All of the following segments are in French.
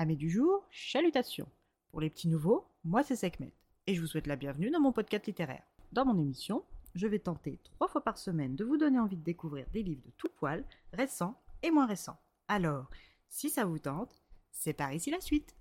Amis du jour, chalutations. Pour les petits nouveaux, moi c'est Sekhmet et je vous souhaite la bienvenue dans mon podcast littéraire. Dans mon émission, je vais tenter trois fois par semaine de vous donner envie de découvrir des livres de tout poil, récents et moins récents. Alors, si ça vous tente, c'est par ici la suite.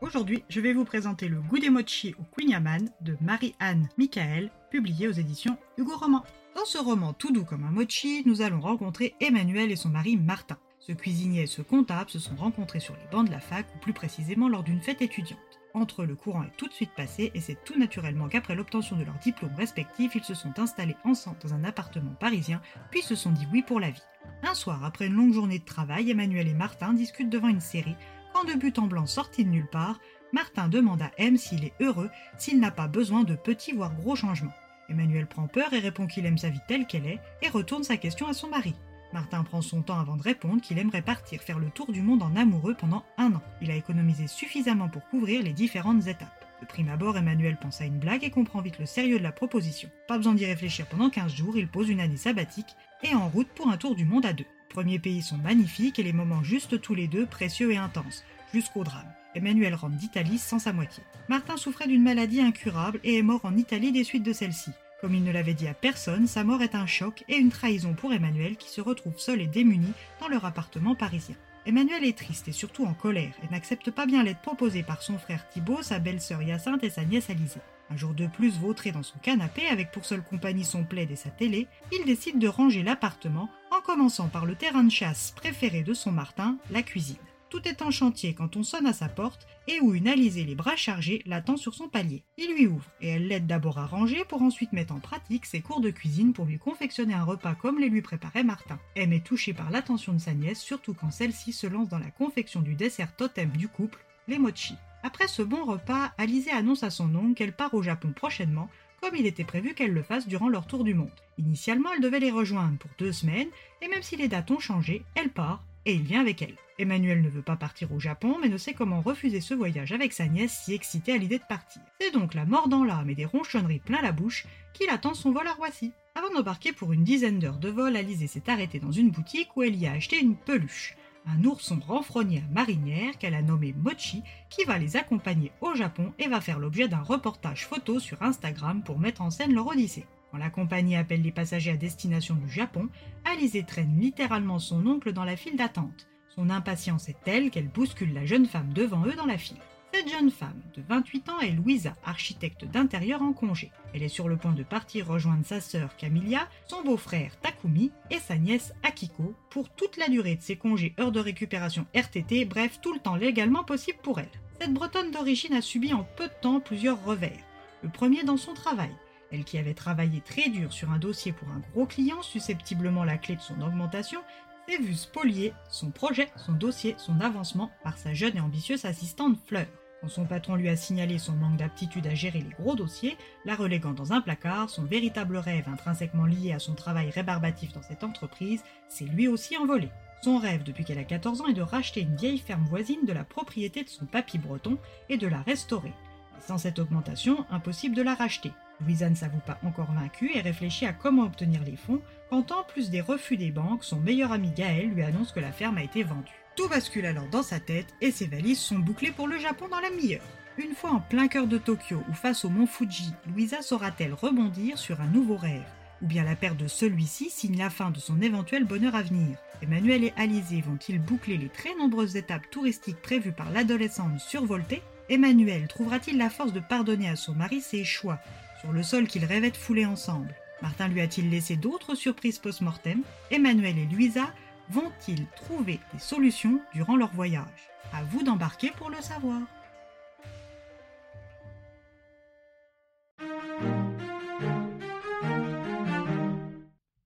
Aujourd'hui, je vais vous présenter le goût des mochi au Queen Yaman de Marie-Anne Michael, publié aux éditions Hugo Roman. Dans ce roman tout doux comme un mochi, nous allons rencontrer Emmanuel et son mari Martin. Ce cuisinier et ce comptable se sont rencontrés sur les bancs de la fac, ou plus précisément lors d'une fête étudiante. Entre eux, le courant est tout de suite passé et c'est tout naturellement qu'après l'obtention de leurs diplômes respectifs, ils se sont installés ensemble dans un appartement parisien, puis se sont dit oui pour la vie. Un soir, après une longue journée de travail, Emmanuel et Martin discutent devant une série, quand de but en blanc sorti de nulle part, Martin demande à M s'il est heureux, s'il n'a pas besoin de petits voire gros changements. Emmanuel prend peur et répond qu'il aime sa vie telle qu'elle est et retourne sa question à son mari. Martin prend son temps avant de répondre qu'il aimerait partir faire le tour du monde en amoureux pendant un an. Il a économisé suffisamment pour couvrir les différentes étapes. De prime abord, Emmanuel pense à une blague et comprend vite le sérieux de la proposition. Pas besoin d'y réfléchir pendant 15 jours, il pose une année sabbatique et en route pour un tour du monde à deux. Les premiers pays sont magnifiques et les moments juste tous les deux précieux et intenses, jusqu'au drame. Emmanuel rentre d'Italie sans sa moitié. Martin souffrait d'une maladie incurable et est mort en Italie des suites de celle-ci. Comme il ne l'avait dit à personne, sa mort est un choc et une trahison pour Emmanuel qui se retrouve seul et démuni dans leur appartement parisien. Emmanuel est triste et surtout en colère et n'accepte pas bien l'aide proposée par son frère Thibault, sa belle-sœur Hyacinthe et sa nièce Alizée. Un jour de plus vautré dans son canapé avec pour seule compagnie son plaid et sa télé, il décide de ranger l'appartement en commençant par le terrain de chasse préféré de son Martin, la cuisine. Tout est en chantier quand on sonne à sa porte et où une Alizée les bras chargés l'attend sur son palier. Il lui ouvre et elle l'aide d'abord à ranger pour ensuite mettre en pratique ses cours de cuisine pour lui confectionner un repas comme les lui préparait Martin. M est touchée par l'attention de sa nièce, surtout quand celle-ci se lance dans la confection du dessert totem du couple, les mochi. Après ce bon repas, Alizée annonce à son oncle qu'elle part au Japon prochainement comme il était prévu qu'elle le fasse durant leur tour du monde. Initialement, elle devait les rejoindre pour deux semaines, et même si les dates ont changé, elle part et il vient avec elle. Emmanuel ne veut pas partir au Japon, mais ne sait comment refuser ce voyage avec sa nièce si excitée à l'idée de partir. C'est donc la mort dans l'âme et des ronchonneries plein la bouche qu'il attend son vol à Roissy. Avant d'embarquer pour une dizaine d'heures de vol, Alizée s'est arrêtée dans une boutique où elle y a acheté une peluche. Un ourson renfrogné à marinière qu'elle a nommé Mochi, qui va les accompagner au Japon et va faire l'objet d'un reportage photo sur Instagram pour mettre en scène leur odyssée. Quand la compagnie appelle les passagers à destination du Japon, Alizée traîne littéralement son oncle dans la file d'attente. Son impatience est telle qu'elle bouscule la jeune femme devant eux dans la file. Cette jeune femme de 28 ans est Louisa, architecte d'intérieur en congé. Elle est sur le point de partir rejoindre sa sœur Camilla, son beau-frère Takumi et sa nièce Akiko pour toute la durée de ses congés heures de récupération RTT, bref tout le temps légalement possible pour elle. Cette bretonne d'origine a subi en peu de temps plusieurs revers. Le premier dans son travail. Elle qui avait travaillé très dur sur un dossier pour un gros client, susceptiblement la clé de son augmentation, s'est vue spolier son projet, son dossier, son avancement par sa jeune et ambitieuse assistante Fleur. Quand son patron lui a signalé son manque d'aptitude à gérer les gros dossiers, la reléguant dans un placard, son véritable rêve intrinsèquement lié à son travail rébarbatif dans cette entreprise s'est lui aussi envolé. Son rêve depuis qu'elle a 14 ans est de racheter une vieille ferme voisine de la propriété de son papy breton et de la restaurer. Sans cette augmentation, impossible de la racheter. Louisa ne s'avoue pas encore vaincue et réfléchit à comment obtenir les fonds, quand en plus des refus des banques, son meilleur ami Gaël lui annonce que la ferme a été vendue. Tout bascule alors dans sa tête et ses valises sont bouclées pour le Japon dans la meilleure. Une fois en plein cœur de Tokyo ou face au mont Fuji, Louisa saura-t-elle rebondir sur un nouveau rêve? Ou bien la perte de celui-ci signe la fin de son éventuel bonheur à venir? Emmanuel et Alizé vont-ils boucler les très nombreuses étapes touristiques prévues par l'adolescente survoltée? Emmanuel trouvera-t-il la force de pardonner à son mari ses choix? Sur le sol qu'ils rêvaient de fouler ensemble. Martin lui a-t-il laissé d'autres surprises post-mortem? Emmanuel et Louisa vont-ils trouver des solutions durant leur voyage? À vous d'embarquer pour le savoir.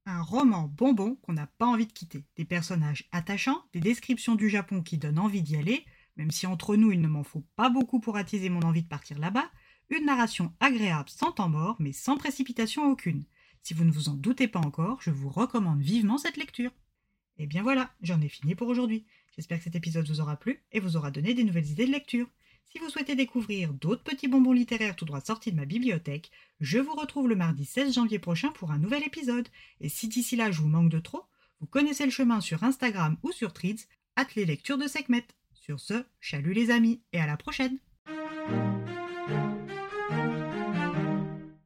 Un roman bonbon qu'on n'a pas envie de quitter. Des personnages attachants, des descriptions du Japon qui donnent envie d'y aller, même si entre nous il ne m'en faut pas beaucoup pour attiser mon envie de partir là-bas, une narration agréable sans temps mort, mais sans précipitation aucune. Si vous ne vous en doutez pas encore, je vous recommande vivement cette lecture. Et bien voilà, j'en ai fini pour aujourd'hui. J'espère que cet épisode vous aura plu et vous aura donné des nouvelles idées de lecture. Si vous souhaitez découvrir d'autres petits bonbons littéraires tout droit sortis de ma bibliothèque, je vous retrouve le mardi 16 janvier prochain pour un nouvel épisode. Et si d'ici là je vous manque de trop, Vous connaissez le chemin sur Instagram ou sur Threads, hâte les lectures de Sekhmet. Sur ce, chalut les amis et à la prochaine